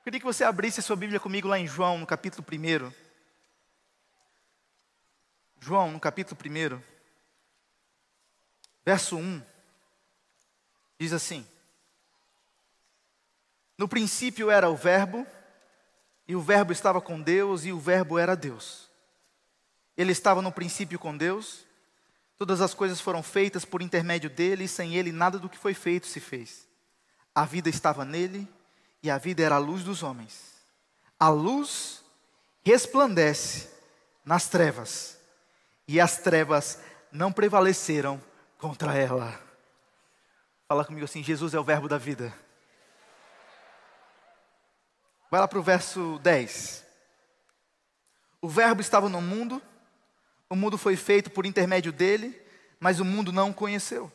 Eu queria que você abrisse a sua Bíblia comigo lá em João, no capítulo 1. João, no capítulo 1, verso 1, diz assim: No princípio era o Verbo, e o Verbo estava com Deus, e o Verbo era Deus. Ele estava no princípio com Deus, todas as coisas foram feitas por intermédio dele, e sem ele nada do que foi feito se fez. A vida estava nele, e a vida era a luz dos homens. A luz resplandece nas trevas, e as trevas não prevaleceram contra ela. Fala comigo assim: Jesus é o Verbo da vida. Vai lá para o verso 10. O Verbo estava no mundo, o mundo foi feito por intermédio dele, mas o mundo não o conheceu.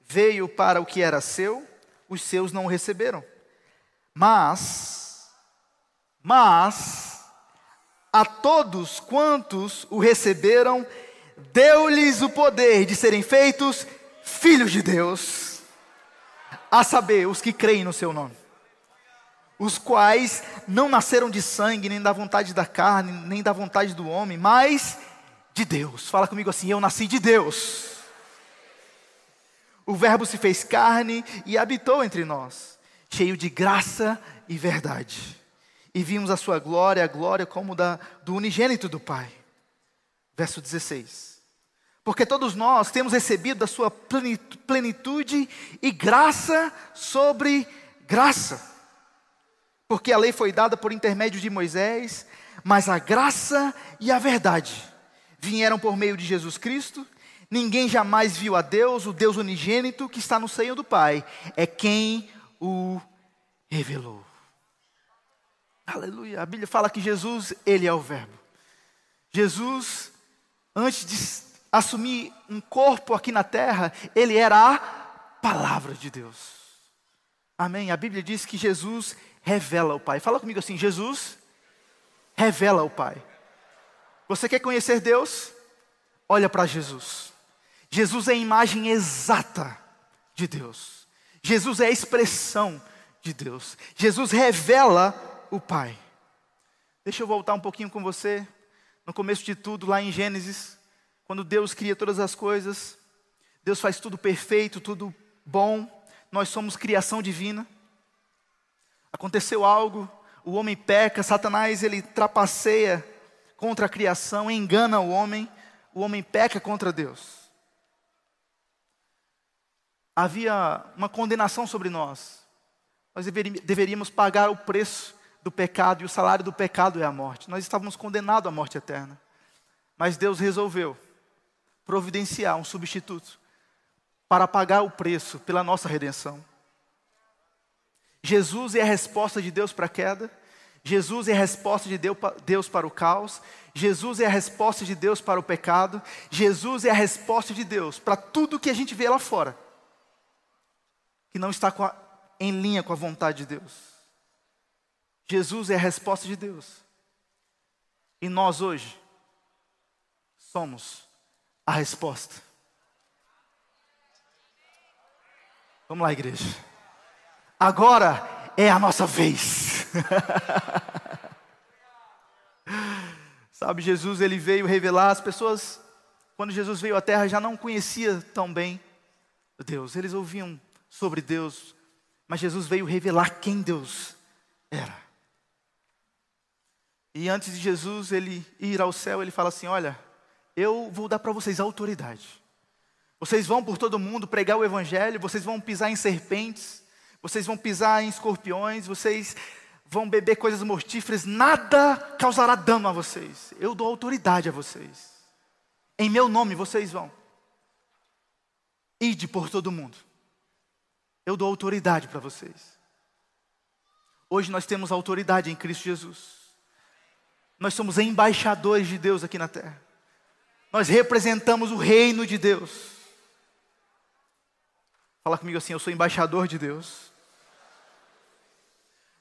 Veio para o que era seu, os seus não o receberam. Mas, mas, a todos quantos o receberam, deu-lhes o poder de serem feitos filhos de Deus, a saber, os que creem no seu nome os quais não nasceram de sangue, nem da vontade da carne, nem da vontade do homem, mas de Deus. Fala comigo assim: eu nasci de Deus. O Verbo se fez carne e habitou entre nós, cheio de graça e verdade. E vimos a sua glória, a glória como da do unigênito do Pai. Verso 16. Porque todos nós temos recebido da sua plenitude e graça sobre graça porque a lei foi dada por intermédio de Moisés, mas a graça e a verdade vieram por meio de Jesus Cristo. Ninguém jamais viu a Deus, o Deus unigênito que está no seio do Pai, é quem o revelou. Aleluia. A Bíblia fala que Jesus, ele é o Verbo. Jesus, antes de assumir um corpo aqui na terra, ele era a palavra de Deus. Amém. A Bíblia diz que Jesus revela o Pai. Fala comigo assim: Jesus revela o Pai. Você quer conhecer Deus? Olha para Jesus. Jesus é a imagem exata de Deus. Jesus é a expressão de Deus. Jesus revela o Pai. Deixa eu voltar um pouquinho com você. No começo de tudo, lá em Gênesis, quando Deus cria todas as coisas, Deus faz tudo perfeito, tudo bom. Nós somos criação divina. Aconteceu algo, o homem peca, Satanás ele trapaceia contra a criação, engana o homem, o homem peca contra Deus. Havia uma condenação sobre nós. Nós deveríamos pagar o preço do pecado, e o salário do pecado é a morte. Nós estávamos condenados à morte eterna. Mas Deus resolveu providenciar um substituto para pagar o preço pela nossa redenção. Jesus é a resposta de Deus para a queda. Jesus é a resposta de Deus para o caos. Jesus é a resposta de Deus para o pecado. Jesus é a resposta de Deus para tudo que a gente vê lá fora, que não está a, em linha com a vontade de Deus. Jesus é a resposta de Deus. E nós hoje somos a resposta. Vamos lá, igreja. Agora é a nossa vez. Sabe, Jesus ele veio revelar as pessoas quando Jesus veio à terra já não conhecia tão bem Deus. Eles ouviam sobre Deus, mas Jesus veio revelar quem Deus era. E antes de Jesus ele ir ao céu, ele fala assim: "Olha, eu vou dar para vocês autoridade. Vocês vão por todo mundo pregar o evangelho, vocês vão pisar em serpentes, vocês vão pisar em escorpiões, vocês vão beber coisas mortíferas, nada causará dano a vocês. Eu dou autoridade a vocês. Em meu nome vocês vão. Ide por todo mundo. Eu dou autoridade para vocês. Hoje nós temos autoridade em Cristo Jesus. Nós somos embaixadores de Deus aqui na terra. Nós representamos o reino de Deus. Fala comigo assim: eu sou embaixador de Deus.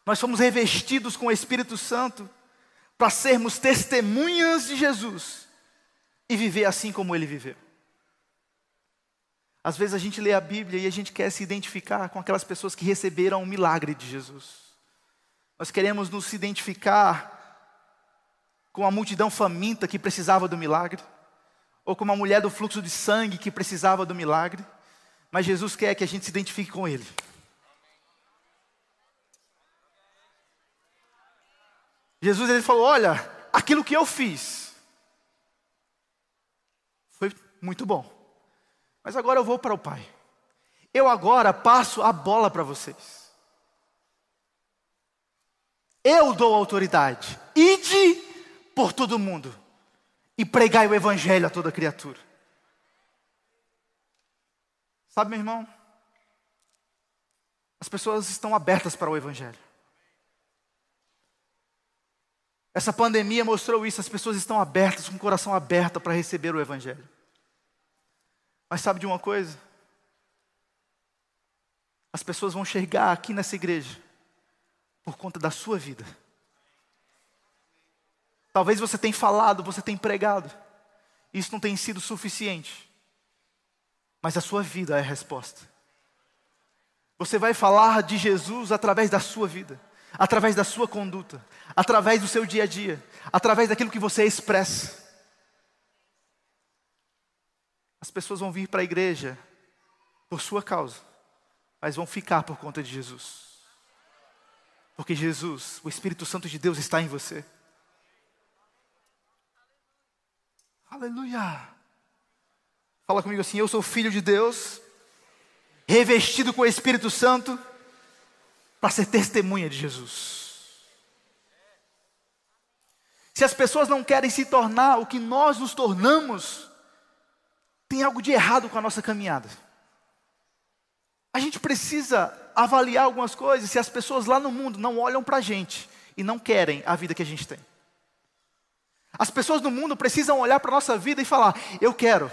Nós somos revestidos com o Espírito Santo para sermos testemunhas de Jesus e viver assim como ele viveu. Às vezes a gente lê a Bíblia e a gente quer se identificar com aquelas pessoas que receberam o milagre de Jesus. Nós queremos nos identificar com a multidão faminta que precisava do milagre, ou com uma mulher do fluxo de sangue que precisava do milagre, mas Jesus quer que a gente se identifique com Ele. Jesus ele falou: Olha, aquilo que eu fiz foi muito bom, mas agora eu vou para o Pai. Eu agora passo a bola para vocês. Eu dou autoridade. Ide por todo mundo e pregai o Evangelho a toda criatura. Sabe, meu irmão? As pessoas estão abertas para o Evangelho. Essa pandemia mostrou isso, as pessoas estão abertas, com o coração aberto para receber o Evangelho. Mas sabe de uma coisa? As pessoas vão chegar aqui nessa igreja por conta da sua vida. Talvez você tenha falado, você tenha pregado, isso não tem sido suficiente, mas a sua vida é a resposta. Você vai falar de Jesus através da sua vida, através da sua conduta, através do seu dia a dia, através daquilo que você expressa. As pessoas vão vir para a igreja por sua causa, mas vão ficar por conta de Jesus. Porque Jesus, o Espírito Santo de Deus está em você. Aleluia. Fala comigo assim: Eu sou filho de Deus, revestido com o Espírito Santo, para ser testemunha de Jesus. Se as pessoas não querem se tornar o que nós nos tornamos, tem algo de errado com a nossa caminhada. A gente precisa avaliar algumas coisas se as pessoas lá no mundo não olham para a gente e não querem a vida que a gente tem. As pessoas no mundo precisam olhar para a nossa vida e falar: eu quero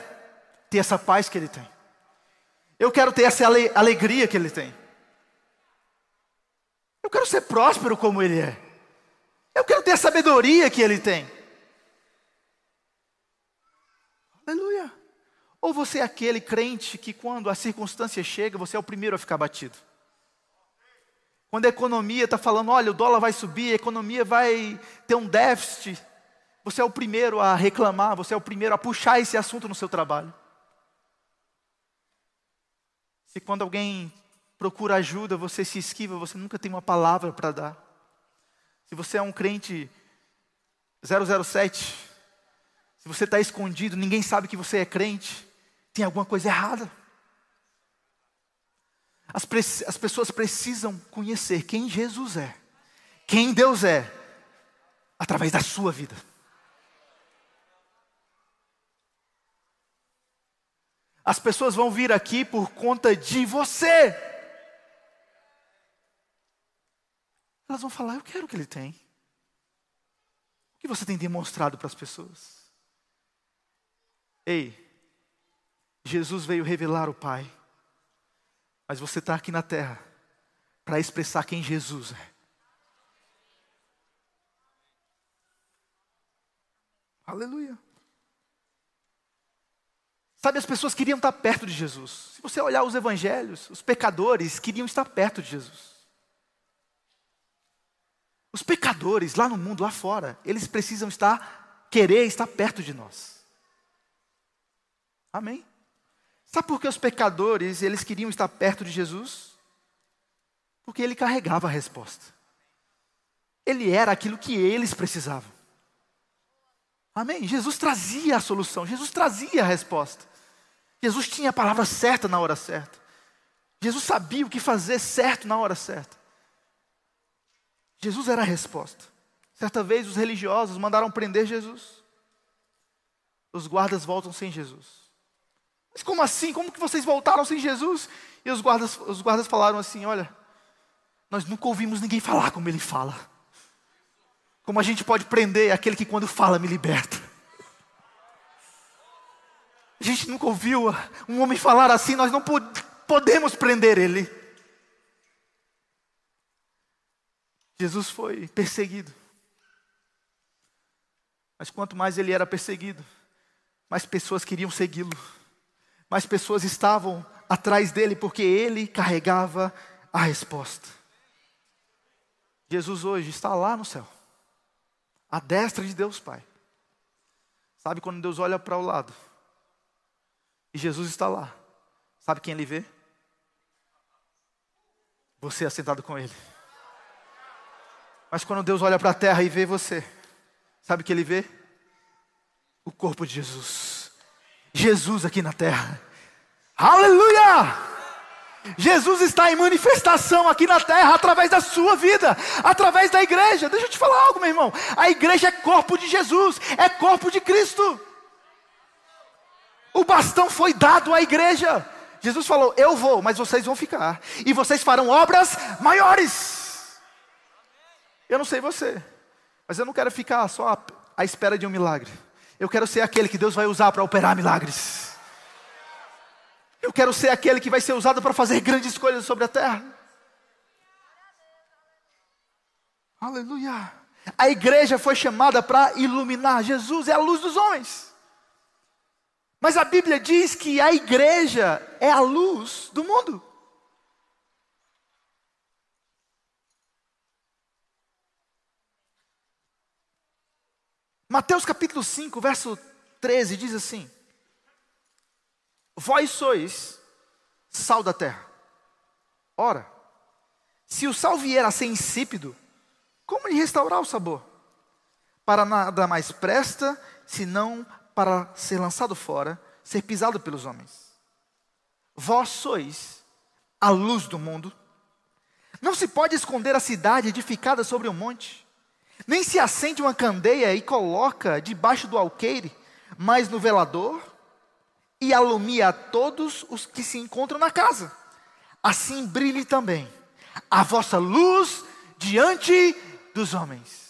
ter essa paz que ele tem, eu quero ter essa alegria que ele tem, eu quero ser próspero como ele é, eu quero ter a sabedoria que ele tem. Aleluia. Ou você é aquele crente que, quando a circunstância chega, você é o primeiro a ficar batido. Quando a economia está falando, olha, o dólar vai subir, a economia vai ter um déficit, você é o primeiro a reclamar, você é o primeiro a puxar esse assunto no seu trabalho. Se quando alguém procura ajuda, você se esquiva, você nunca tem uma palavra para dar. Se você é um crente 007, se você está escondido, ninguém sabe que você é crente, tem alguma coisa errada. As, as pessoas precisam conhecer quem Jesus é, quem Deus é, através da sua vida. As pessoas vão vir aqui por conta de você. Elas vão falar: Eu quero o que ele tem. O que você tem demonstrado para as pessoas? Ei, Jesus veio revelar o Pai. Mas você está aqui na terra para expressar quem Jesus é. Aleluia. Sabe, as pessoas queriam estar perto de Jesus. Se você olhar os evangelhos, os pecadores queriam estar perto de Jesus. Os pecadores lá no mundo, lá fora, eles precisam estar, querer estar perto de nós. Amém? Sabe por que os pecadores, eles queriam estar perto de Jesus? Porque ele carregava a resposta. Ele era aquilo que eles precisavam. Amém? Jesus trazia a solução, Jesus trazia a resposta. Jesus tinha a palavra certa na hora certa. Jesus sabia o que fazer certo na hora certa. Jesus era a resposta. Certa vez os religiosos mandaram prender Jesus. Os guardas voltam sem Jesus. Mas como assim? Como que vocês voltaram sem Jesus? E os guardas, os guardas falaram assim: Olha, nós nunca ouvimos ninguém falar como ele fala. Como a gente pode prender aquele que quando fala me liberta. A gente nunca ouviu um homem falar assim, nós não podemos prender ele. Jesus foi perseguido. Mas quanto mais ele era perseguido, mais pessoas queriam segui-lo mas pessoas estavam atrás dele porque ele carregava a resposta. Jesus hoje está lá no céu, à destra de Deus Pai. Sabe quando Deus olha para o lado e Jesus está lá, sabe quem ele vê? Você assentado com ele. Mas quando Deus olha para a terra e vê você, sabe o que ele vê? O corpo de Jesus. Jesus aqui na terra. Aleluia! Jesus está em manifestação aqui na terra através da sua vida, através da igreja. Deixa eu te falar algo, meu irmão. A igreja é corpo de Jesus, é corpo de Cristo. O bastão foi dado à igreja. Jesus falou: Eu vou, mas vocês vão ficar, e vocês farão obras maiores. Eu não sei você, mas eu não quero ficar só à espera de um milagre. Eu quero ser aquele que Deus vai usar para operar milagres. Eu quero ser aquele que vai ser usado para fazer grandes coisas sobre a terra. Aleluia. A igreja foi chamada para iluminar. Jesus é a luz dos homens. Mas a Bíblia diz que a igreja é a luz do mundo. Mateus capítulo 5, verso 13 diz assim: Vós sois sal da terra. Ora, se o sal vier a ser insípido, como lhe restaurar o sabor? Para nada mais presta, senão para ser lançado fora, ser pisado pelos homens. Vós sois a luz do mundo. Não se pode esconder a cidade edificada sobre um monte, nem se acende uma candeia e coloca debaixo do alqueire, mas no velador e alumia todos os que se encontram na casa. Assim brilhe também a vossa luz diante dos homens.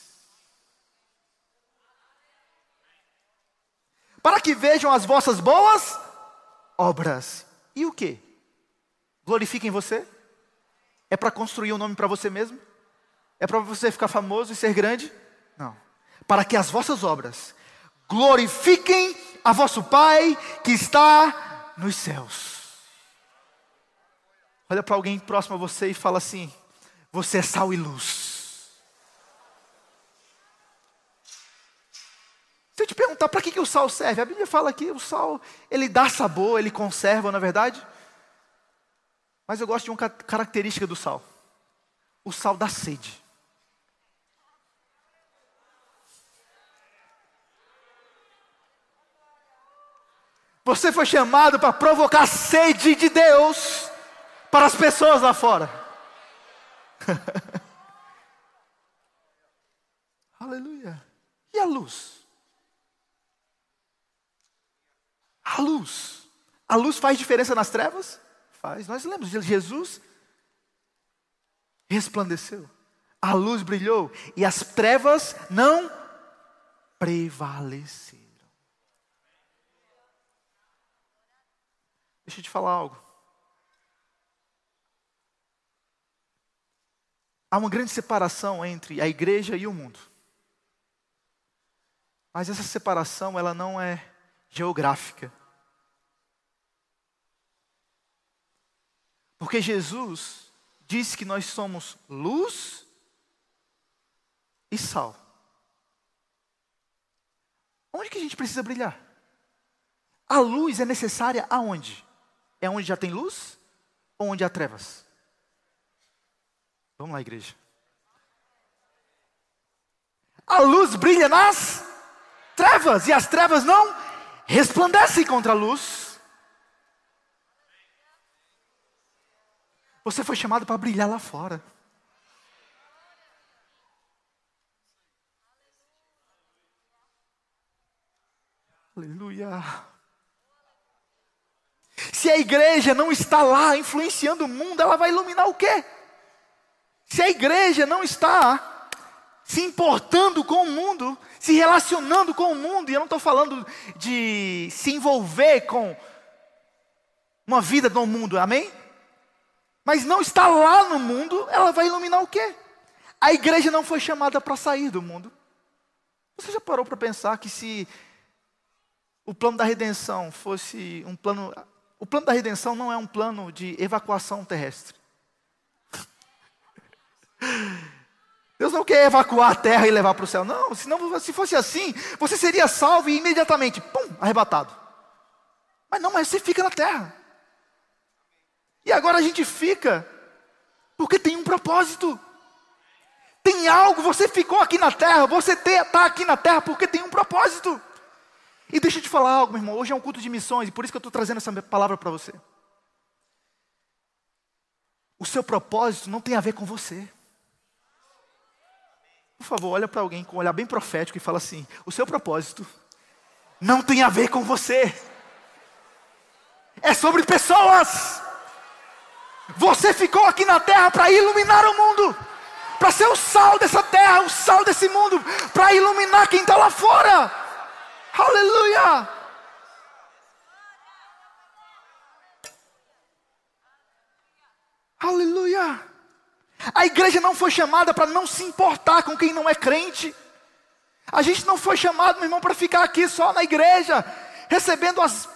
Para que vejam as vossas boas obras. E o que? Glorifiquem você? É para construir um nome para você mesmo? É para você ficar famoso e ser grande? Não. Para que as vossas obras glorifiquem a vosso Pai que está nos céus. Olha para alguém próximo a você e fala assim: Você é sal e luz. Se eu te perguntar para que, que o sal serve, a Bíblia fala que o sal ele dá sabor, ele conserva, na é verdade. Mas eu gosto de uma característica do sal: o sal dá sede. Você foi chamado para provocar sede de Deus para as pessoas lá fora. Aleluia. E a luz? A luz. A luz faz diferença nas trevas? Faz. Nós lembramos de Jesus resplandeceu. A luz brilhou e as trevas não prevaleceram. Deixa eu te falar algo. Há uma grande separação entre a igreja e o mundo. Mas essa separação, ela não é geográfica. Porque Jesus disse que nós somos luz e sal. Onde que a gente precisa brilhar? A luz é necessária aonde? É onde já tem luz ou onde há trevas? Vamos lá, igreja. A luz brilha nas trevas e as trevas não resplandecem contra a luz. Você foi chamado para brilhar lá fora. Aleluia. Se a igreja não está lá influenciando o mundo, ela vai iluminar o quê? Se a igreja não está se importando com o mundo, se relacionando com o mundo, e eu não estou falando de se envolver com uma vida no mundo, amém? Mas não está lá no mundo, ela vai iluminar o quê? A igreja não foi chamada para sair do mundo. Você já parou para pensar que se o plano da redenção fosse um plano o plano da redenção não é um plano de evacuação terrestre. Deus não quer evacuar a terra e levar para o céu. Não, senão, se fosse assim, você seria salvo e imediatamente, pum, arrebatado. Mas não, mas você fica na terra. E agora a gente fica, porque tem um propósito. Tem algo, você ficou aqui na terra, você está aqui na terra porque tem um propósito. E deixa eu te falar algo, meu irmão. Hoje é um culto de missões, e por isso que eu estou trazendo essa palavra para você. O seu propósito não tem a ver com você. Por favor, olha para alguém com um olhar bem profético e fala assim: o seu propósito não tem a ver com você. É sobre pessoas. Você ficou aqui na terra para iluminar o mundo, para ser o sal dessa terra, o sal desse mundo, para iluminar quem está lá fora. Aleluia! Aleluia! A igreja não foi chamada para não se importar com quem não é crente. A gente não foi chamado, meu irmão, para ficar aqui só na igreja, recebendo as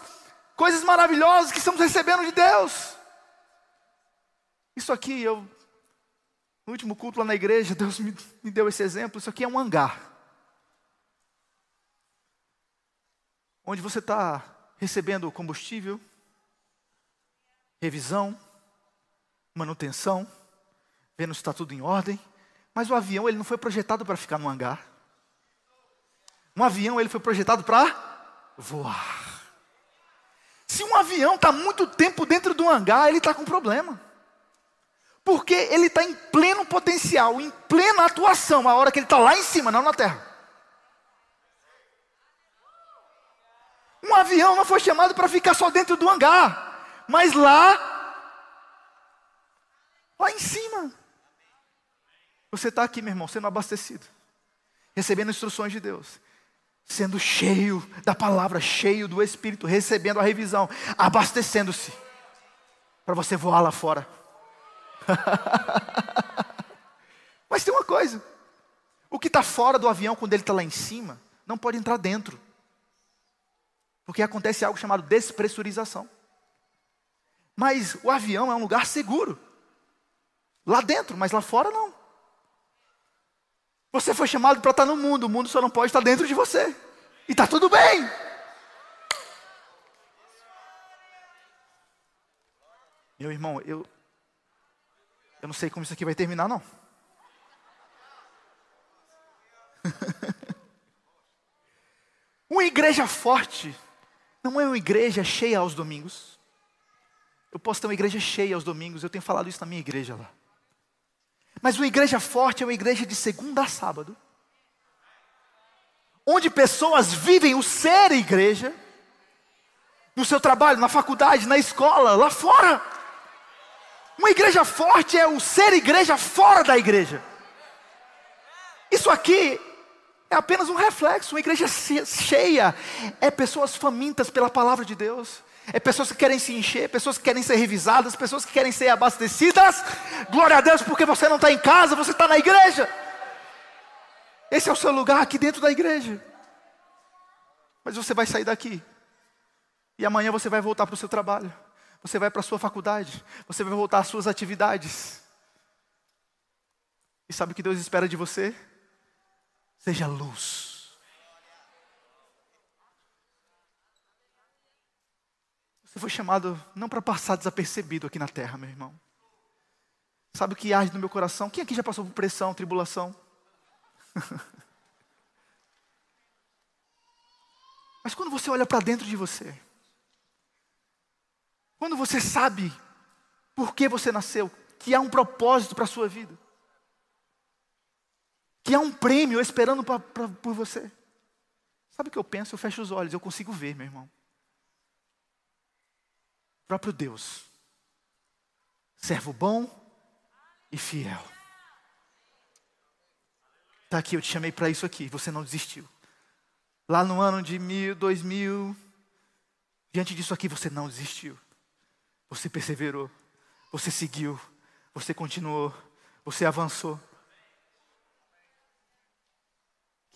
coisas maravilhosas que estamos recebendo de Deus. Isso aqui, eu, no último culto lá na igreja, Deus me, me deu esse exemplo. Isso aqui é um hangar. Onde você está recebendo combustível, revisão, manutenção, vendo se está tudo em ordem. Mas o avião ele não foi projetado para ficar no hangar. Um avião ele foi projetado para voar. Se um avião está muito tempo dentro do hangar, ele está com problema. Porque ele está em pleno potencial, em plena atuação, a hora que ele está lá em cima, não na terra. Um avião não foi chamado para ficar só dentro do hangar, mas lá, lá em cima. Você está aqui, meu irmão, sendo abastecido, recebendo instruções de Deus, sendo cheio da palavra, cheio do Espírito, recebendo a revisão, abastecendo-se, para você voar lá fora. Mas tem uma coisa: o que está fora do avião, quando ele está lá em cima, não pode entrar dentro, porque acontece algo chamado despressurização. Mas o avião é um lugar seguro, lá dentro, mas lá fora não. Você foi chamado para estar no mundo, o mundo só não pode estar dentro de você. E está tudo bem. Meu irmão, eu, eu não sei como isso aqui vai terminar, não. uma igreja forte não é uma igreja cheia aos domingos. Eu posso ter uma igreja cheia aos domingos, eu tenho falado isso na minha igreja lá. Mas uma igreja forte é uma igreja de segunda a sábado, onde pessoas vivem o ser igreja, no seu trabalho, na faculdade, na escola, lá fora. Uma igreja forte é o ser igreja fora da igreja. Isso aqui é apenas um reflexo. Uma igreja cheia é pessoas famintas pela palavra de Deus, é pessoas que querem se encher, pessoas que querem ser revisadas, pessoas que querem ser abastecidas. Glória a Deus, porque você não está em casa, você está na igreja. Esse é o seu lugar aqui dentro da igreja. Mas você vai sair daqui. E amanhã você vai voltar para o seu trabalho. Você vai para a sua faculdade. Você vai voltar às suas atividades. E sabe o que Deus espera de você? Seja luz. Você foi chamado não para passar desapercebido aqui na terra, meu irmão. Sabe o que arde no meu coração? Quem aqui já passou por pressão, tribulação? Mas quando você olha para dentro de você, quando você sabe por que você nasceu, que há um propósito para a sua vida, que há um prêmio esperando pra, pra, por você, sabe o que eu penso? Eu fecho os olhos, eu consigo ver, meu irmão próprio Deus, servo bom e fiel. Está aqui, eu te chamei para isso aqui, você não desistiu. Lá no ano de mil, dois mil, diante disso aqui você não desistiu. Você perseverou, você seguiu, você continuou, você avançou.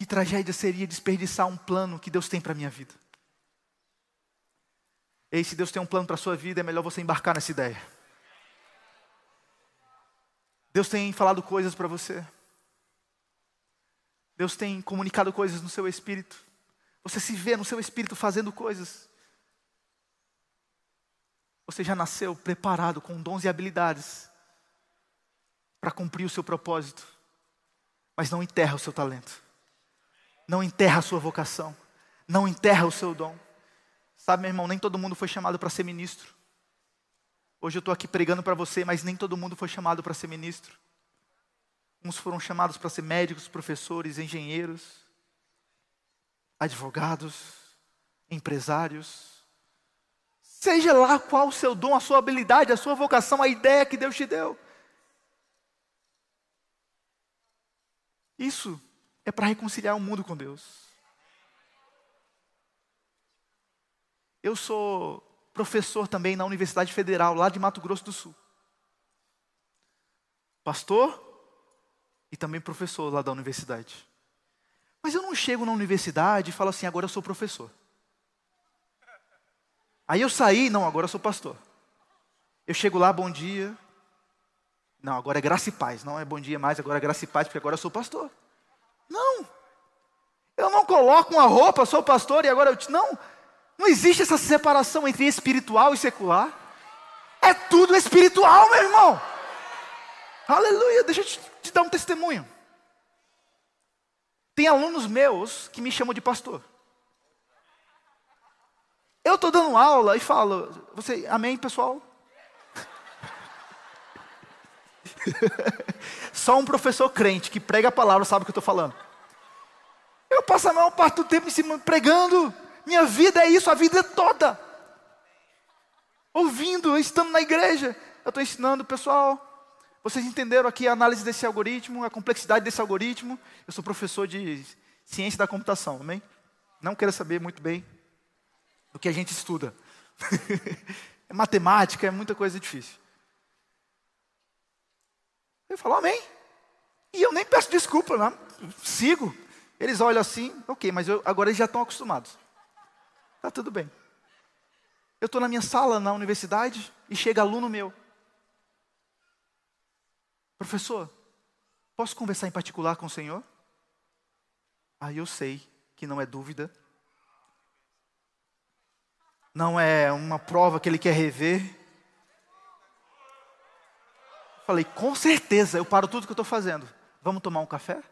Que tragédia seria desperdiçar um plano que Deus tem para a minha vida. Ei, se Deus tem um plano para a sua vida, é melhor você embarcar nessa ideia. Deus tem falado coisas para você. Deus tem comunicado coisas no seu espírito. Você se vê no seu espírito fazendo coisas. Você já nasceu preparado com dons e habilidades para cumprir o seu propósito. Mas não enterra o seu talento. Não enterra a sua vocação. Não enterra o seu dom. Sabe, meu irmão, nem todo mundo foi chamado para ser ministro. Hoje eu estou aqui pregando para você, mas nem todo mundo foi chamado para ser ministro. Uns foram chamados para ser médicos, professores, engenheiros, advogados, empresários. Seja lá qual o seu dom, a sua habilidade, a sua vocação, a ideia que Deus te deu. Isso é para reconciliar o mundo com Deus. Eu sou professor também na Universidade Federal, lá de Mato Grosso do Sul. Pastor e também professor lá da universidade. Mas eu não chego na universidade e falo assim, agora eu sou professor. Aí eu saí, não, agora eu sou pastor. Eu chego lá, bom dia. Não, agora é graça e paz. Não é bom dia mais, agora é graça e paz, porque agora eu sou pastor. Não. Eu não coloco uma roupa, sou pastor e agora eu. Não. Não existe essa separação entre espiritual e secular. É tudo espiritual, meu irmão. Aleluia. Deixa eu te, te dar um testemunho. Tem alunos meus que me chamam de pastor. Eu estou dando aula e falo, você, amém, pessoal? Só um professor crente que prega a palavra sabe o que eu estou falando. Eu passo a maior parte do tempo em cima pregando. Minha vida é isso, a vida é toda. Ouvindo, estando na igreja. Eu estou ensinando o pessoal. Vocês entenderam aqui a análise desse algoritmo, a complexidade desse algoritmo? Eu sou professor de ciência da computação, amém? Não quero saber muito bem do que a gente estuda. é matemática, é muita coisa difícil. Eu falo, amém. E eu nem peço desculpa, não. sigo. Eles olham assim, ok, mas eu, agora eles já estão acostumados. Tá tudo bem. Eu estou na minha sala na universidade e chega aluno meu. Professor, posso conversar em particular com o senhor? Aí eu sei que não é dúvida. Não é uma prova que ele quer rever. Falei, com certeza, eu paro tudo que eu estou fazendo. Vamos tomar um café?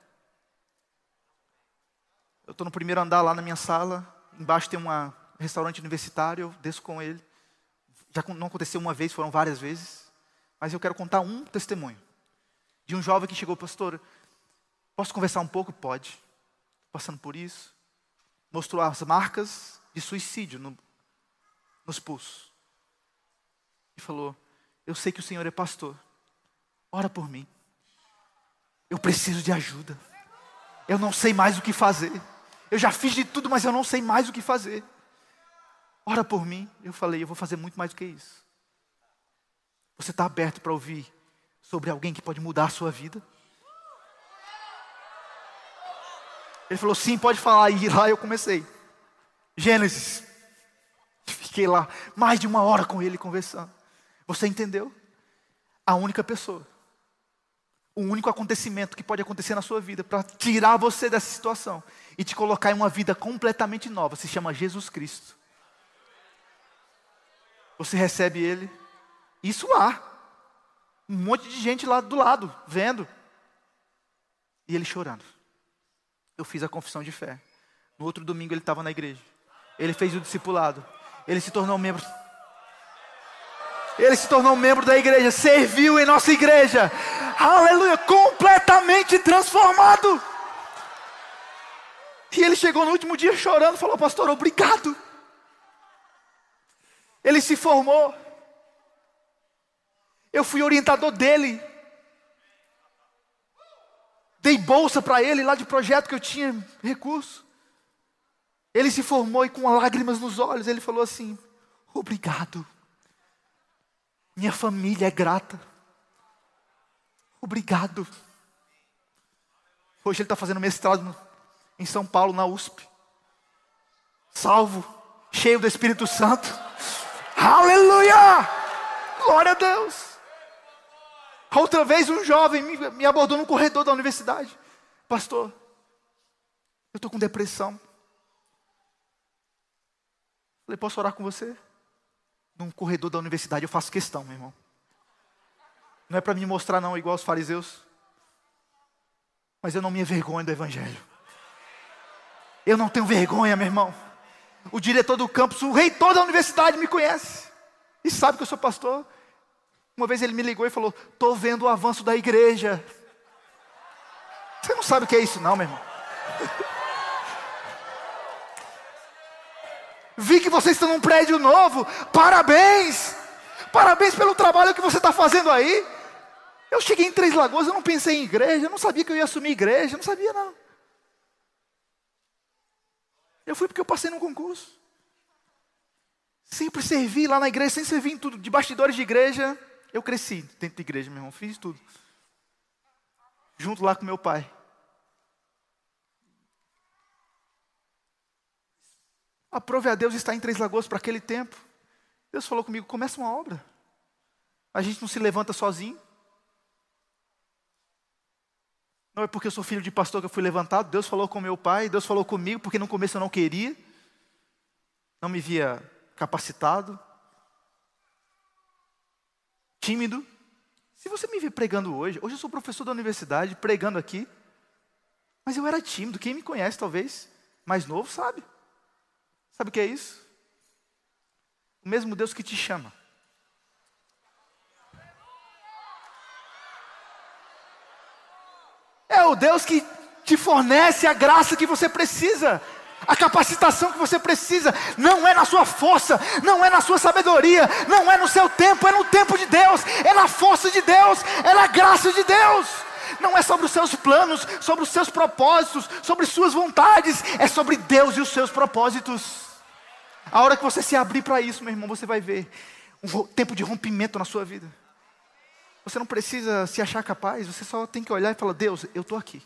Eu estou no primeiro andar lá na minha sala. Embaixo tem um restaurante universitário. Eu desço com ele. Já não aconteceu uma vez, foram várias vezes. Mas eu quero contar um testemunho. De um jovem que chegou, pastor. Posso conversar um pouco? Pode. Passando por isso. Mostrou as marcas de suicídio no, nos pulsos. E falou: Eu sei que o Senhor é pastor ora por mim. Eu preciso de ajuda. Eu não sei mais o que fazer. Eu já fiz de tudo, mas eu não sei mais o que fazer. Ora por mim. Eu falei, eu vou fazer muito mais do que isso. Você está aberto para ouvir sobre alguém que pode mudar a sua vida? Ele falou, sim, pode falar. E lá eu comecei. Gênesis. Fiquei lá mais de uma hora com ele conversando. Você entendeu? A única pessoa o único acontecimento que pode acontecer na sua vida para tirar você dessa situação e te colocar em uma vida completamente nova se chama Jesus Cristo. Você recebe Ele, isso lá, um monte de gente lá do lado, vendo, e ele chorando. Eu fiz a confissão de fé. No outro domingo ele estava na igreja. Ele fez o discipulado. Ele se tornou membro ele se tornou membro da igreja, serviu em nossa igreja. Aleluia, completamente transformado. E ele chegou no último dia chorando, falou: "Pastor, obrigado". Ele se formou. Eu fui orientador dele. Dei bolsa para ele lá de projeto que eu tinha recurso. Ele se formou e com lágrimas nos olhos, ele falou assim: "Obrigado". Minha família é grata. Obrigado. Hoje ele está fazendo mestrado em São Paulo, na USP. Salvo, cheio do Espírito Santo. Aleluia! Glória a Deus. Outra vez um jovem me, me abordou no corredor da universidade. Pastor, Eu estou com depressão. Falei, posso orar com você? Num corredor da universidade, eu faço questão, meu irmão. Não é para me mostrar, não, igual os fariseus. Mas eu não me envergonho do Evangelho. Eu não tenho vergonha, meu irmão. O diretor do campus, o reitor da universidade me conhece. E sabe que eu sou pastor. Uma vez ele me ligou e falou: Estou vendo o avanço da igreja. Você não sabe o que é isso, não, meu irmão. Vi que vocês estão num prédio novo. Parabéns! Parabéns pelo trabalho que você está fazendo aí. Eu cheguei em Três Lagoas, eu não pensei em igreja, eu não sabia que eu ia assumir igreja, eu não sabia não. Eu fui porque eu passei num concurso. Sempre servi lá na igreja, sempre servi em tudo. De bastidores de igreja, eu cresci dentro de igreja, meu irmão, fiz tudo. Junto lá com meu pai. Aprove a Deus estar em Três Lagoas para aquele tempo. Deus falou comigo: começa uma obra. A gente não se levanta sozinho. Não é porque eu sou filho de pastor que eu fui levantado. Deus falou com meu pai, Deus falou comigo, porque no começo eu não queria. Não me via capacitado. Tímido. Se você me vê pregando hoje, hoje eu sou professor da universidade, pregando aqui. Mas eu era tímido. Quem me conhece, talvez, mais novo, sabe. Sabe o que é isso? O mesmo Deus que te chama. É o Deus que te fornece a graça que você precisa, a capacitação que você precisa. Não é na sua força, não é na sua sabedoria, não é no seu tempo, é no tempo de Deus, é na força de Deus, é na graça de Deus. Não é sobre os seus planos, sobre os seus propósitos, sobre suas vontades, é sobre Deus e os seus propósitos. A hora que você se abrir para isso, meu irmão, você vai ver um tempo de rompimento na sua vida. Você não precisa se achar capaz, você só tem que olhar e falar: Deus, eu estou aqui.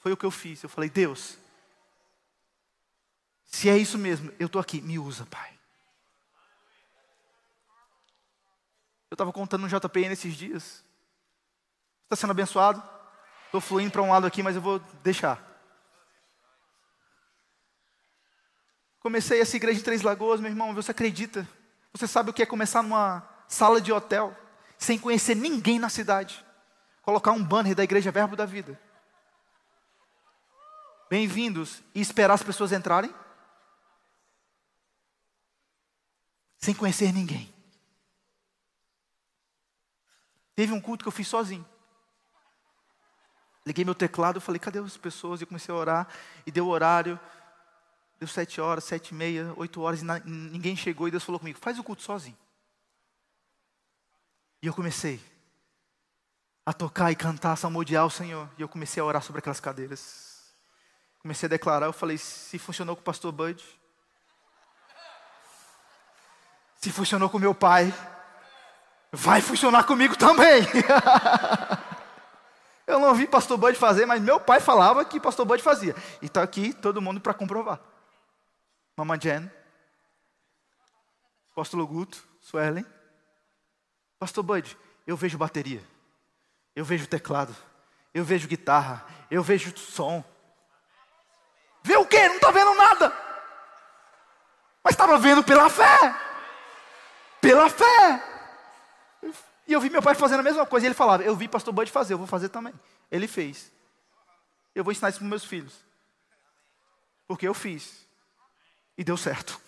Foi o que eu fiz. Eu falei: Deus, se é isso mesmo, eu estou aqui, me usa, Pai. Eu estava contando no JPN nesses dias. Está sendo abençoado? Estou fluindo para um lado aqui, mas eu vou deixar. Comecei essa igreja em Três Lagoas, meu irmão, você acredita? Você sabe o que é começar numa sala de hotel? sem conhecer ninguém na cidade, colocar um banner da igreja Verbo da Vida. Bem-vindos e esperar as pessoas entrarem? Sem conhecer ninguém. Teve um culto que eu fiz sozinho. Liguei meu teclado, falei, cadê as pessoas? E comecei a orar, e deu horário. Deu sete horas, sete e meia, oito horas, e ninguém chegou, e Deus falou comigo, faz o culto sozinho. E eu comecei a tocar e cantar, salmodiar o Senhor. E eu comecei a orar sobre aquelas cadeiras. Comecei a declarar, eu falei, se funcionou com o pastor Bud, se funcionou com meu pai, vai funcionar comigo também. eu não vi pastor Bud fazer, mas meu pai falava que pastor Bud fazia. E está aqui todo mundo para comprovar. Mamãe Jen, apóstolo Guto, Suelen. Pastor Bud, eu vejo bateria, eu vejo teclado, eu vejo guitarra, eu vejo som. Vê o quê? Não está vendo nada. Mas estava vendo pela fé. Pela fé. E eu vi meu pai fazendo a mesma coisa. E ele falava: Eu vi pastor Bud fazer, eu vou fazer também. Ele fez. Eu vou ensinar isso para meus filhos. Porque eu fiz. E deu certo.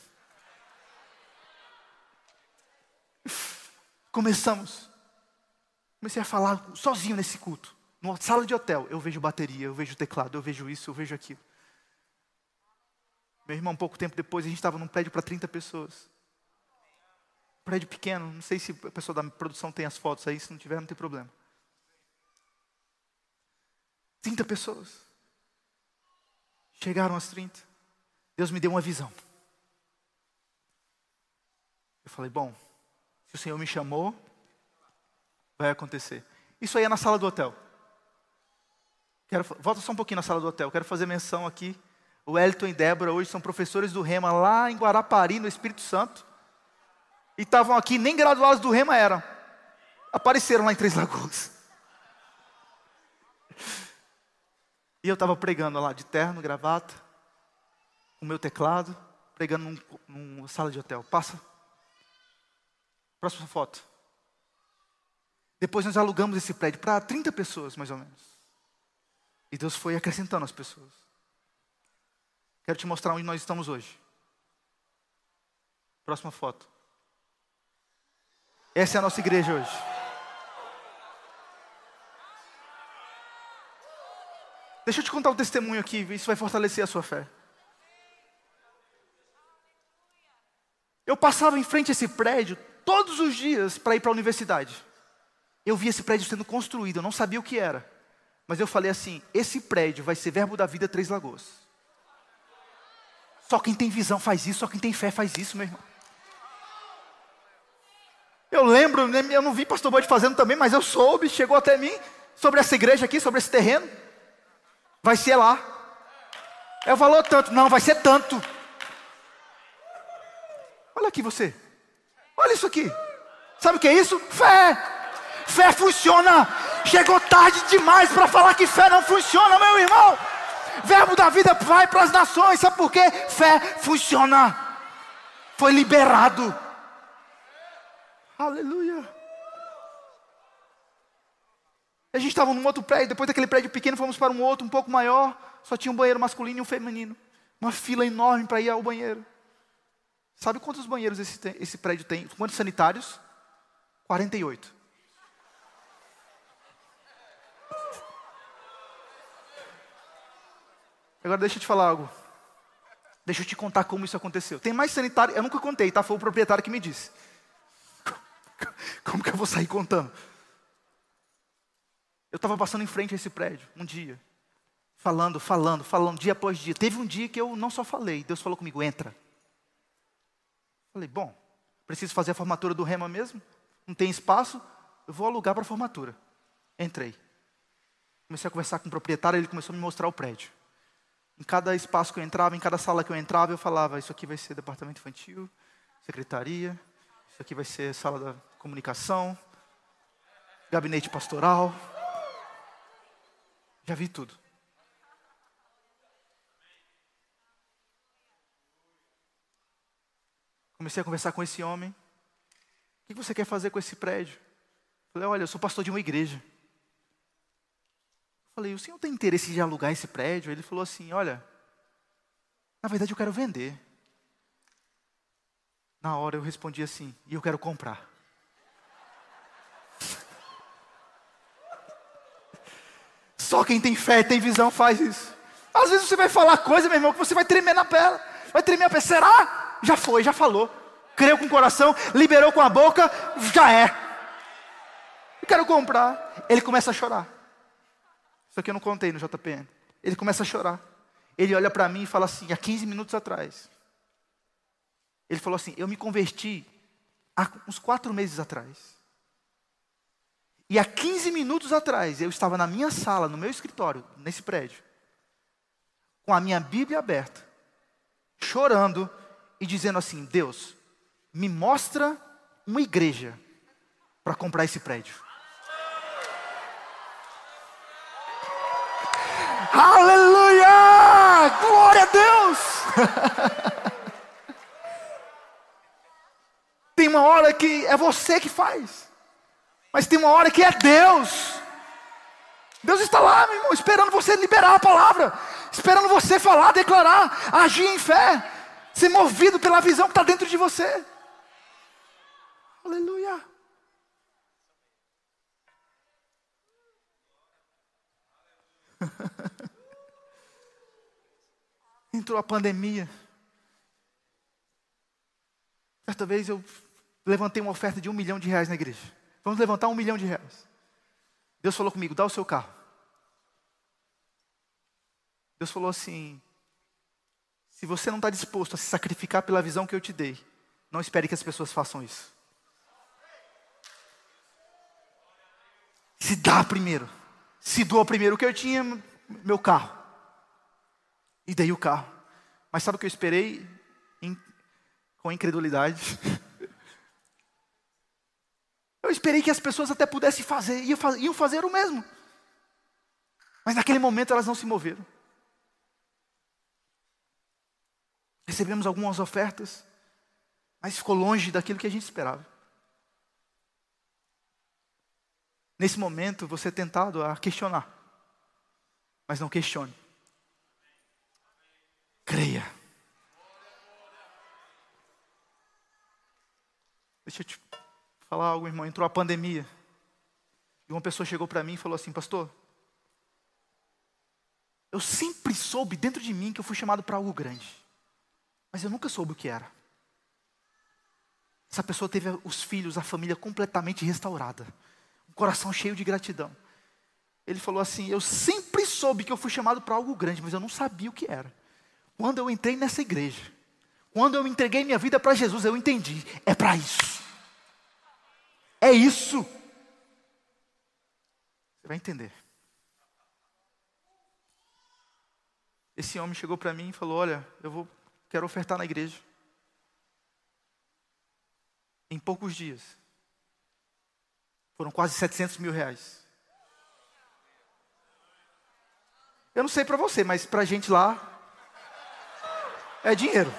Começamos. Comecei a falar sozinho nesse culto. Numa sala de hotel, eu vejo bateria, eu vejo teclado, eu vejo isso, eu vejo aquilo. Meu irmão, pouco tempo depois, a gente estava num prédio para 30 pessoas. prédio pequeno, não sei se a pessoa da produção tem as fotos aí, se não tiver, não tem problema. 30 pessoas. Chegaram às 30. Deus me deu uma visão. Eu falei, bom, o Senhor me chamou, vai acontecer. Isso aí é na sala do hotel. Quero, volta só um pouquinho na sala do hotel. Quero fazer menção aqui. O Elton e Débora hoje são professores do Rema lá em Guarapari, no Espírito Santo. E estavam aqui, nem graduados do Rema eram. Apareceram lá em Três Lagoas. E eu estava pregando lá, de terno, gravata. O meu teclado, pregando num, numa sala de hotel. Passa. Próxima foto. Depois nós alugamos esse prédio para 30 pessoas, mais ou menos. E Deus foi acrescentando as pessoas. Quero te mostrar onde nós estamos hoje. Próxima foto. Essa é a nossa igreja hoje. Deixa eu te contar um testemunho aqui, isso vai fortalecer a sua fé. Eu passava em frente a esse prédio todos os dias para ir para a universidade. Eu vi esse prédio sendo construído, eu não sabia o que era. Mas eu falei assim: esse prédio vai ser Verbo da Vida Três Lagoas. Só quem tem visão faz isso, só quem tem fé faz isso, meu irmão. Eu lembro, né, eu não vi pastor Bode fazendo também, mas eu soube, chegou até mim sobre essa igreja aqui, sobre esse terreno. Vai ser lá. O valor tanto. Não, vai ser tanto. Olha aqui você. Olha isso aqui. Sabe o que é isso? Fé. Fé funciona. Chegou tarde demais para falar que fé não funciona, meu irmão. Verbo da vida vai para as nações. Sabe por quê? Fé funciona. Foi liberado. Aleluia. A gente estava num outro prédio, depois daquele prédio pequeno, fomos para um outro, um pouco maior. Só tinha um banheiro masculino e um feminino. Uma fila enorme para ir ao banheiro. Sabe quantos banheiros esse, esse prédio tem? Quantos sanitários? 48. Agora deixa eu te falar algo. Deixa eu te contar como isso aconteceu. Tem mais sanitário, eu nunca contei, tá? Foi o proprietário que me disse. Como que eu vou sair contando? Eu estava passando em frente a esse prédio um dia, falando, falando, falando, dia após dia. Teve um dia que eu não só falei, Deus falou comigo: entra. Falei, bom, preciso fazer a formatura do Rema mesmo? Não tem espaço? Eu vou alugar para a formatura. Entrei. Comecei a conversar com o proprietário, ele começou a me mostrar o prédio. Em cada espaço que eu entrava, em cada sala que eu entrava, eu falava: Isso aqui vai ser departamento infantil, secretaria, isso aqui vai ser sala da comunicação, gabinete pastoral. Já vi tudo. Comecei a conversar com esse homem. O que você quer fazer com esse prédio? Falei, olha, eu sou pastor de uma igreja. Falei, o senhor tem interesse de alugar esse prédio? Ele falou assim, olha, na verdade eu quero vender. Na hora eu respondi assim, e eu quero comprar. Só quem tem fé tem visão faz isso. Às vezes você vai falar coisa, meu irmão, que você vai tremer na perna. Vai tremer a perna. Será? Já foi, já falou. Creu com o coração, liberou com a boca, já é. Eu quero comprar. Ele começa a chorar. Isso aqui eu não contei no JPN. Ele começa a chorar. Ele olha para mim e fala assim, há 15 minutos atrás. Ele falou assim: Eu me converti há uns quatro meses atrás. E há 15 minutos atrás, eu estava na minha sala, no meu escritório, nesse prédio, com a minha Bíblia aberta, chorando e dizendo assim: Deus, me mostra uma igreja para comprar esse prédio. Aleluia! Glória a Deus! Tem uma hora que é você que faz. Mas tem uma hora que é Deus. Deus está lá, meu irmão, esperando você liberar a palavra, esperando você falar, declarar, agir em fé, ser movido pela visão que está dentro de você. Aleluia. Entrou a pandemia. Certa vez eu levantei uma oferta de um milhão de reais na igreja. Vamos levantar um milhão de reais. Deus falou comigo: dá o seu carro. Deus falou assim: se você não está disposto a se sacrificar pela visão que eu te dei, não espere que as pessoas façam isso. Se dá primeiro. Se doa primeiro o que eu tinha, meu carro. E dei o carro. Mas sabe o que eu esperei? com incredulidade. Eu esperei que as pessoas até pudessem fazer, iam fazer o mesmo. Mas naquele momento elas não se moveram. Recebemos algumas ofertas, mas ficou longe daquilo que a gente esperava. Nesse momento, você é tentado a questionar, mas não questione. Creia. Deixa eu te falar algo, irmão. Entrou a pandemia. E uma pessoa chegou para mim e falou assim: Pastor, eu sempre soube dentro de mim que eu fui chamado para algo grande, mas eu nunca soube o que era. Essa pessoa teve os filhos, a família completamente restaurada, um coração cheio de gratidão. Ele falou assim: Eu sempre soube que eu fui chamado para algo grande, mas eu não sabia o que era. Quando eu entrei nessa igreja, quando eu entreguei minha vida para Jesus, eu entendi: é para isso. É isso. Você vai entender. Esse homem chegou para mim e falou: Olha, eu vou, quero ofertar na igreja. Em poucos dias. Foram quase 700 mil reais. Eu não sei para você, mas para a gente lá é dinheiro.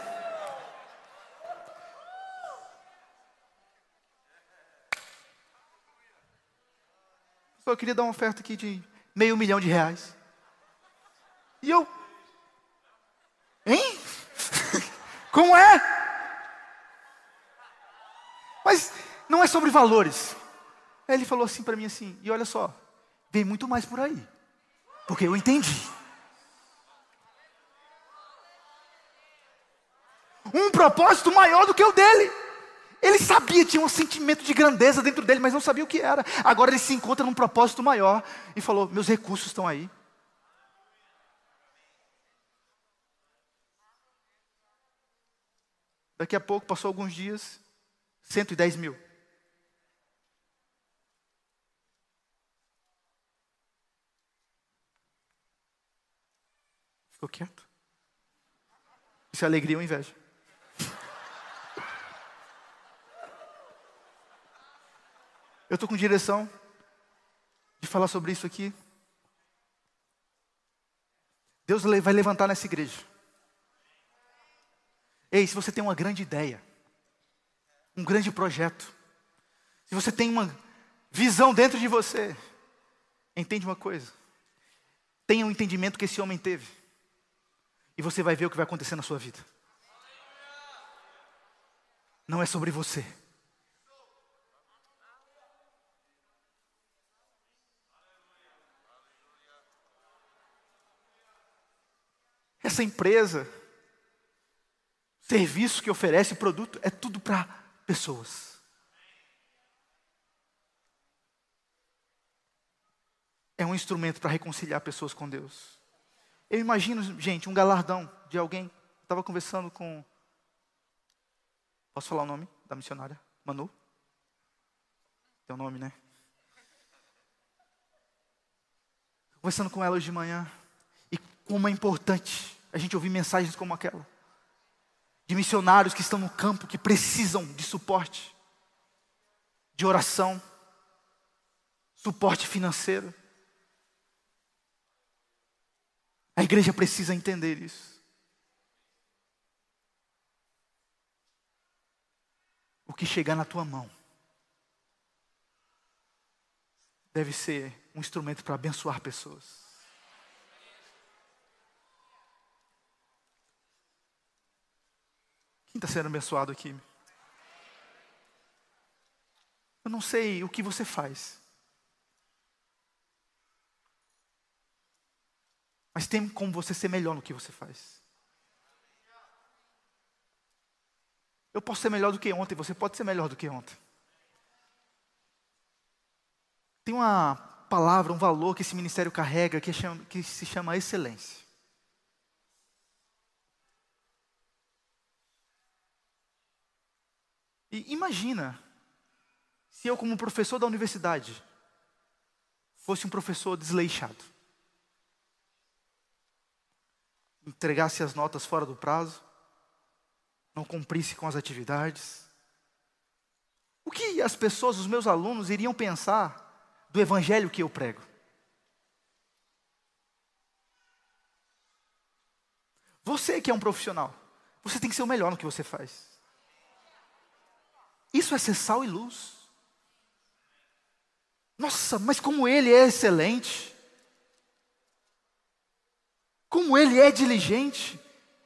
eu queria dar uma oferta aqui de meio milhão de reais. E eu, hein? Como é? Mas não é sobre valores. Aí ele falou assim para mim assim, e olha só, vem muito mais por aí. Porque eu entendi. Um propósito maior do que o dele. Ele sabia, tinha um sentimento de grandeza dentro dele, mas não sabia o que era. Agora ele se encontra num propósito maior e falou: Meus recursos estão aí. Daqui a pouco, passou alguns dias, 110 mil. Ficou quieto. Isso é alegria ou inveja? Eu estou com direção de falar sobre isso aqui. Deus vai levantar nessa igreja. Ei, se você tem uma grande ideia, um grande projeto, se você tem uma visão dentro de você, entende uma coisa. Tenha o um entendimento que esse homem teve. E você vai ver o que vai acontecer na sua vida. Não é sobre você. Essa empresa, serviço que oferece, produto, é tudo para pessoas. É um instrumento para reconciliar pessoas com Deus. Eu imagino, gente, um galardão de alguém. Estava conversando com. Posso falar o nome da missionária? Manu? Tem um nome, né? Conversando com ela hoje de manhã. E como é importante a gente ouvir mensagens como aquela. De missionários que estão no campo, que precisam de suporte, de oração, suporte financeiro. A igreja precisa entender isso. O que chegar na tua mão deve ser um instrumento para abençoar pessoas. Quem está sendo abençoado aqui? Eu não sei o que você faz. Mas tem como você ser melhor no que você faz. Eu posso ser melhor do que ontem, você pode ser melhor do que ontem. Tem uma palavra, um valor que esse ministério carrega que, chama, que se chama excelência. E imagina se eu, como professor da universidade, fosse um professor desleixado. Entregasse as notas fora do prazo, não cumprisse com as atividades. O que as pessoas, os meus alunos, iriam pensar do evangelho que eu prego? Você que é um profissional, Você tem que ser o melhor no que você faz. Isso é ser sal e luz. Nossa, mas como ele é excelente. Como ele é diligente.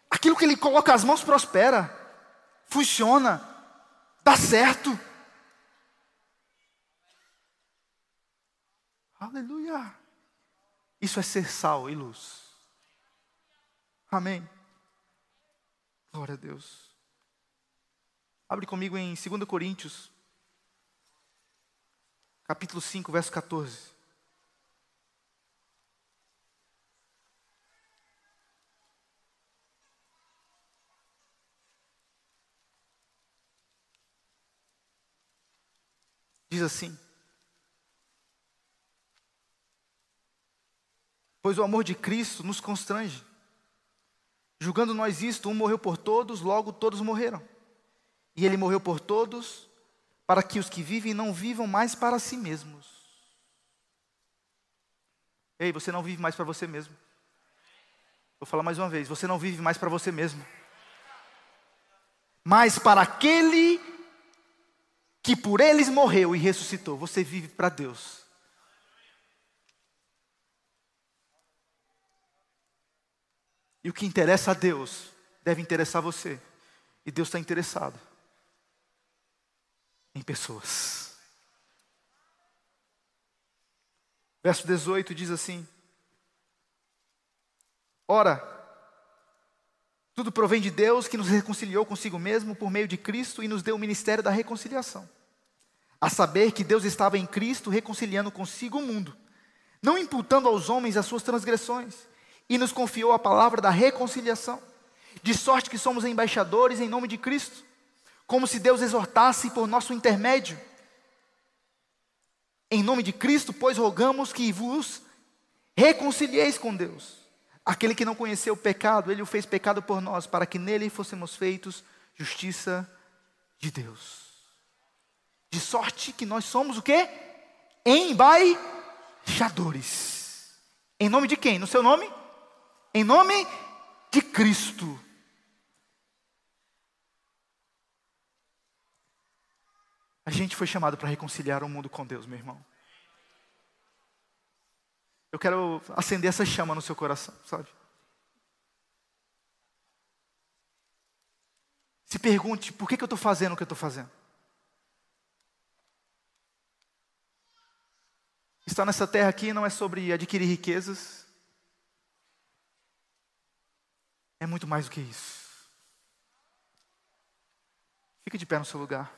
Aquilo que ele coloca as mãos prospera. Funciona. Dá certo. Aleluia. Isso é ser sal e luz. Amém. Glória a Deus. Abre comigo em 2 Coríntios, capítulo 5, verso 14. Diz assim: Pois o amor de Cristo nos constrange. Julgando nós isto, um morreu por todos, logo todos morreram. E ele morreu por todos, para que os que vivem não vivam mais para si mesmos. Ei, você não vive mais para você mesmo. Vou falar mais uma vez: você não vive mais para você mesmo, mas para aquele que por eles morreu e ressuscitou. Você vive para Deus. E o que interessa a Deus deve interessar você. E Deus está interessado pessoas. Verso 18 diz assim: Ora, tudo provém de Deus que nos reconciliou consigo mesmo por meio de Cristo e nos deu o ministério da reconciliação. A saber que Deus estava em Cristo reconciliando consigo o mundo, não imputando aos homens as suas transgressões, e nos confiou a palavra da reconciliação, de sorte que somos embaixadores em nome de Cristo como se Deus exortasse por nosso intermédio. Em nome de Cristo, pois rogamos que vos reconcilieis com Deus. Aquele que não conheceu o pecado, ele o fez pecado por nós, para que nele fôssemos feitos justiça de Deus. De sorte que nós somos o quê? Embaixadores. Em nome de quem? No seu nome? Em nome de Cristo. A gente foi chamado para reconciliar o mundo com Deus, meu irmão. Eu quero acender essa chama no seu coração, sabe? Se pergunte por que, que eu estou fazendo o que eu estou fazendo. Estar nessa terra aqui não é sobre adquirir riquezas, é muito mais do que isso. Fique de pé no seu lugar.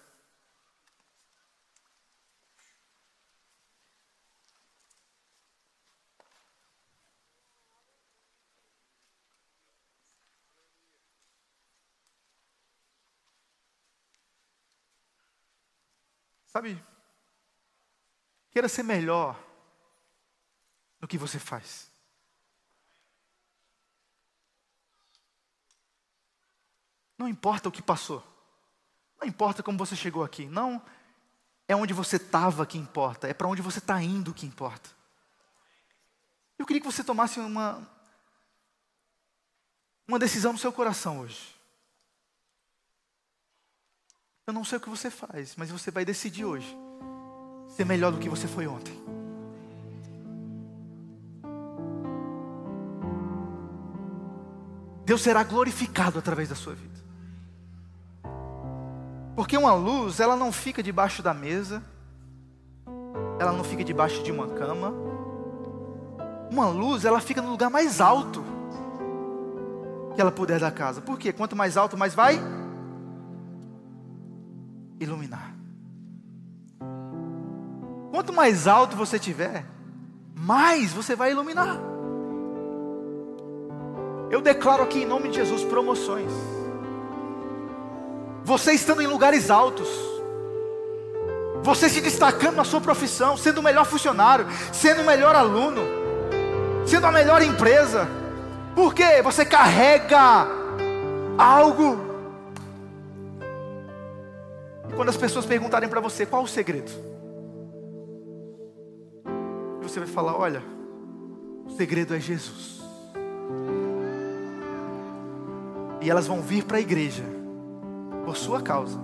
Sabe? Queira ser melhor no que você faz. Não importa o que passou. Não importa como você chegou aqui. Não é onde você estava que importa. É para onde você está indo que importa. Eu queria que você tomasse uma, uma decisão no seu coração hoje. Eu não sei o que você faz, mas você vai decidir hoje ser melhor do que você foi ontem. Deus será glorificado através da sua vida. Porque uma luz, ela não fica debaixo da mesa, ela não fica debaixo de uma cama. Uma luz, ela fica no lugar mais alto que ela puder da casa. Por quê? Quanto mais alto, mais vai iluminar. Quanto mais alto você tiver, mais você vai iluminar. Eu declaro aqui em nome de Jesus promoções. Você estando em lugares altos, você se destacando na sua profissão, sendo o melhor funcionário, sendo o melhor aluno, sendo a melhor empresa. Por quê? Você carrega algo quando as pessoas perguntarem para você qual o segredo, você vai falar: olha, o segredo é Jesus. E elas vão vir para a igreja por sua causa.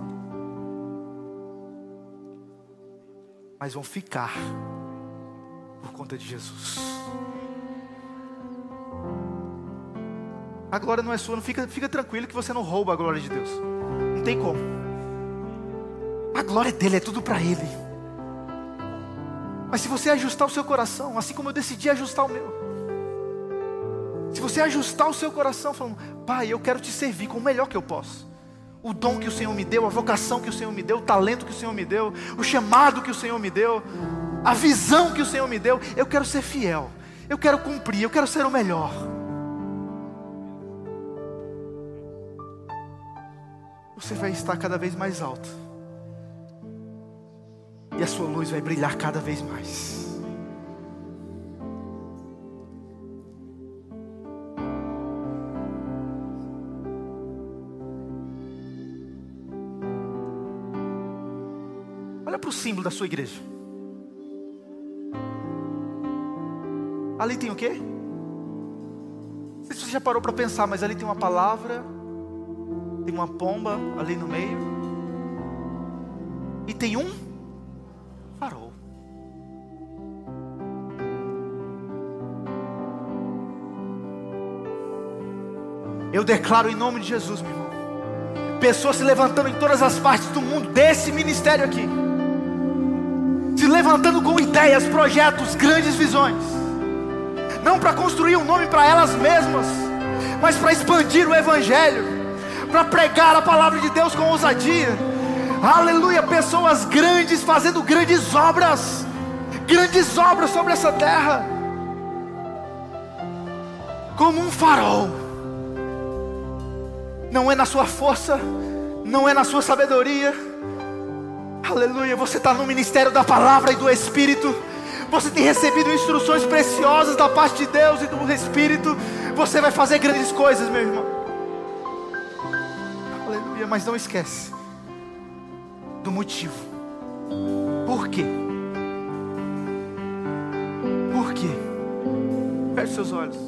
Mas vão ficar por conta de Jesus. A glória não é sua, não fica, fica tranquilo que você não rouba a glória de Deus. Não tem como. A glória dele é tudo para ele. Mas se você ajustar o seu coração, assim como eu decidi ajustar o meu, se você ajustar o seu coração, falando, Pai, eu quero te servir com o melhor que eu posso. O dom que o Senhor me deu, a vocação que o Senhor me deu, o talento que o Senhor me deu, o chamado que o Senhor me deu, a visão que o Senhor me deu, eu quero ser fiel, eu quero cumprir, eu quero ser o melhor. Você vai estar cada vez mais alto, e a sua luz vai brilhar cada vez mais. Olha para o símbolo da sua igreja. Ali tem o quê? Não sei se você já parou para pensar, mas ali tem uma palavra, tem uma pomba ali no meio, e tem um Eu declaro em nome de Jesus, meu irmão, pessoas se levantando em todas as partes do mundo, desse ministério aqui, se levantando com ideias, projetos, grandes visões. Não para construir um nome para elas mesmas, mas para expandir o Evangelho, para pregar a palavra de Deus com ousadia. Aleluia, pessoas grandes fazendo grandes obras, grandes obras sobre essa terra, como um farol. Não é na sua força, não é na sua sabedoria. Aleluia, você está no ministério da palavra e do Espírito você tem recebido instruções preciosas da parte de Deus e do Espírito, você vai fazer grandes coisas, meu irmão. Aleluia, mas não esquece do motivo. Por quê? Por quê? Feche seus olhos.